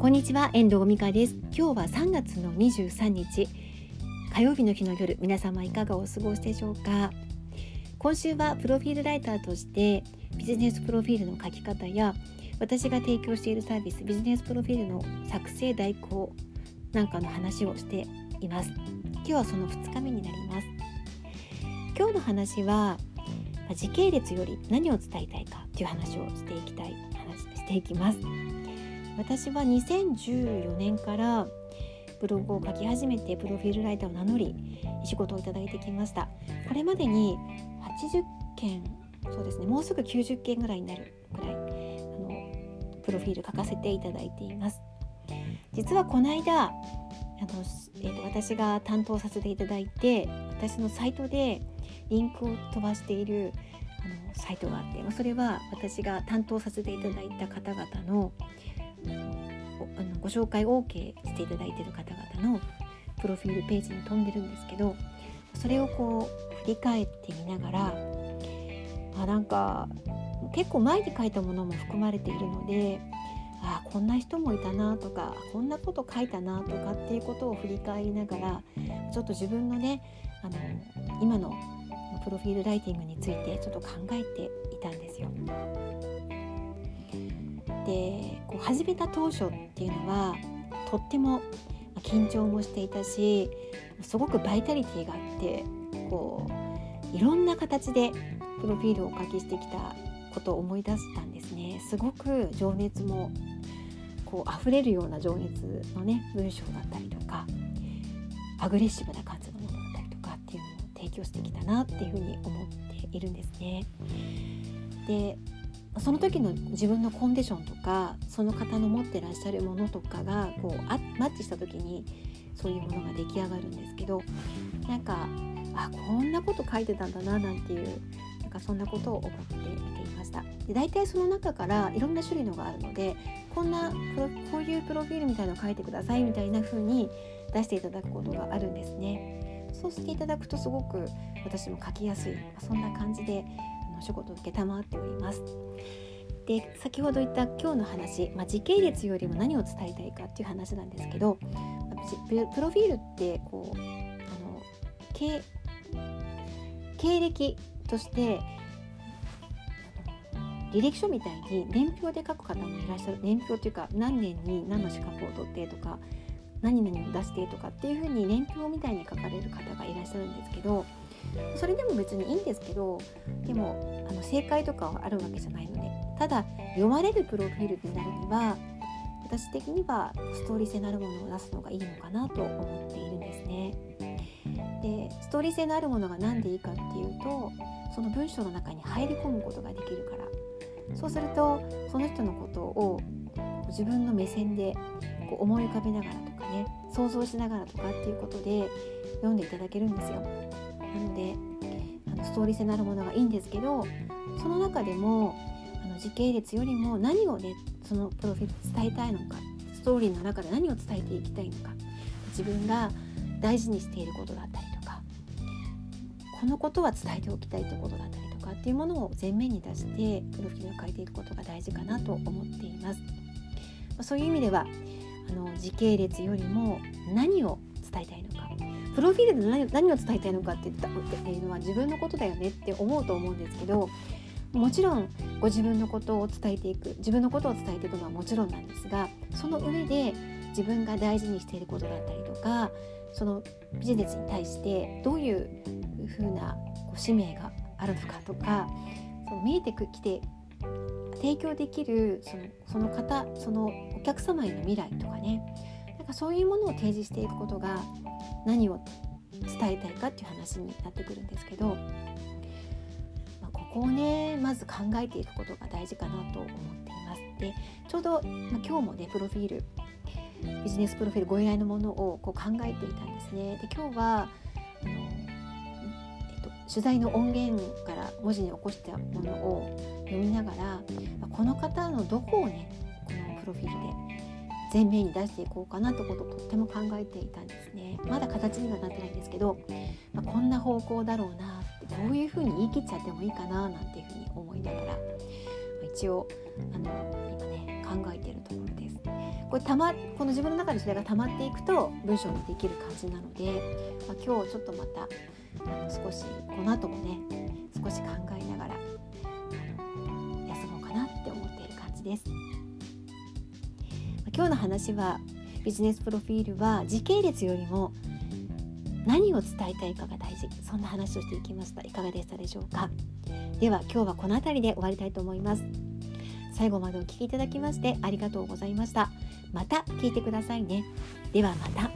こんにちは遠藤美香です。今日は3月の23日火曜日の日の夜皆様いかがお過ごしでしょうか？今週はプロフィールライターとしてビジネスプロフィールの書き方や私が提供しているサービスビジネスプロフィールの作成代行なんかの話をしています。今日はその2日目になります。今日の話は時系列より何を伝えたいかという話をしていきたい話していきます。私は2014年からブログを書き始めてプロフィールライターを名乗り仕事をいただいてきました。これまでに80件そうですねもうすぐ90件ぐらいになるくらいあのプロフィール書かせていただいています。実はこの間あの、えーと、私が担当させていただいて私のサイトでリンクを飛ばしているあのサイトがあってそれは私が担当させていただいた方々のあのご紹介 OK していただいている方々のプロフィールページに飛んでるんですけどそれをこう振り返ってみながらあなんか結構前に書いたものも含まれているのであこんな人もいたなとかこんなこと書いたなとかっていうことを振り返りながらちょっと自分のねあの今のプロフィールライティングについてちょっと考えていたんですよ。でこう始めた当初っていうのはとっても緊張もしていたしすごくバイタリティーがあってこういろんな形でプロフィールをお書きしてきたことを思い出したんですねすごく情熱もこう溢れるような情熱のね文章だったりとかアグレッシブな感じのものだったりとかっていうのを提供してきたなっていうふうに思っているんですね。でその時の自分のコンディションとかその方の持ってらっしゃるものとかがこうあマッチした時にそういうものが出来上がるんですけどなんかあこんなこと書いてたんだななんていうなんかそんなことを思って見ていました。で大体その中からいろんな種類のがあるのでこんなこういうプロフィールみたいなのを書いてくださいみたいな風に出していただくことがあるんですね。そうしていただくとすごく私も書きやすいそんな感じでお仕事を承っております。で先ほど言った今日の話、まあ、時系列よりも何を伝えたいかっていう話なんですけどプロフィールってこうあの経経歴として履歴書みたいに年表で書く方もいらっしゃる。年表っていうか何年に何の資格を取ってとか何々を出してとかっていうふうに年表みたいに書かれる方がいらっしゃるんですけどそれでも別にいいんですけどでもあの正解とかはあるわけじゃないのでただ読まれるプロフィールになるには私的にはストーリー性のあるものを出すのがいいのかなと思っているんですね。でストーリー性のあるものが何でいいかっていうとその文章の中に入り込むことができるからそうするとその人のことを自分の目線でこう思い浮かべながらとね想像しながらとかっていうことで読んでいただけるんですよ。なのであのストーリー性のあるものがいいんですけどその中でもあの時系列よりも何をねそのプロフィール伝えたいのかストーリーの中で何を伝えていきたいのか自分が大事にしていることだったりとかこのことは伝えておきたいということだったりとかっていうものを前面に出してプロフィールを書いていくことが大事かなと思っています。そういう意味ではあの時系列よりも何を伝えたいのか。プロフィールで何を伝えたいのかって言ったっていうのは自分のことだよねって思うと思うんですけどもちろんご自分のことを伝えていく自分のことを伝えていくのはもちろんなんですがその上で自分が大事にしていることだったりとかそのビジネスに対してどういうふうなこう使命があるのかとかその見えてきて提供できるそのその方そのお客様への未来とかねなんかそういうものを提示していくことが何を伝えたいかっていう話になってくるんですけど、まあ、ここをねまず考えていくことが大事かなと思っています。でちょうど、まあ、今日もねプロフィールビジネスプロフィールご依頼のものをこう考えていたんですね。で今日は、取材の音源から文字に起こしたものを読みながら、この方のどこをねこのプロフィールで前面に出していこうかなってことをとっても考えていたんですね。まだ形にはなってないんですけど、まあ、こんな方向だろうなってこういうふうに言い切っちゃってもいいかななんていうふうに思いながら、まあ、一応あの今ね考えているところです。これたまこの自分の中でそれが溜まっていくと文章にできる感じなので、まあ、今日ちょっとまた少しこの後もね少し考えながら休もうかなって思っている感じです。今日の話はビジネスプロフィールは時系列よりも何を伝えたいかが大事。そんな話をしていきました。いかがでしたでしょうか。では今日はこの辺りで終わりたいと思います。最後までお聴きいただきましてありがとうございました。また聞いてくださいね。ではまた。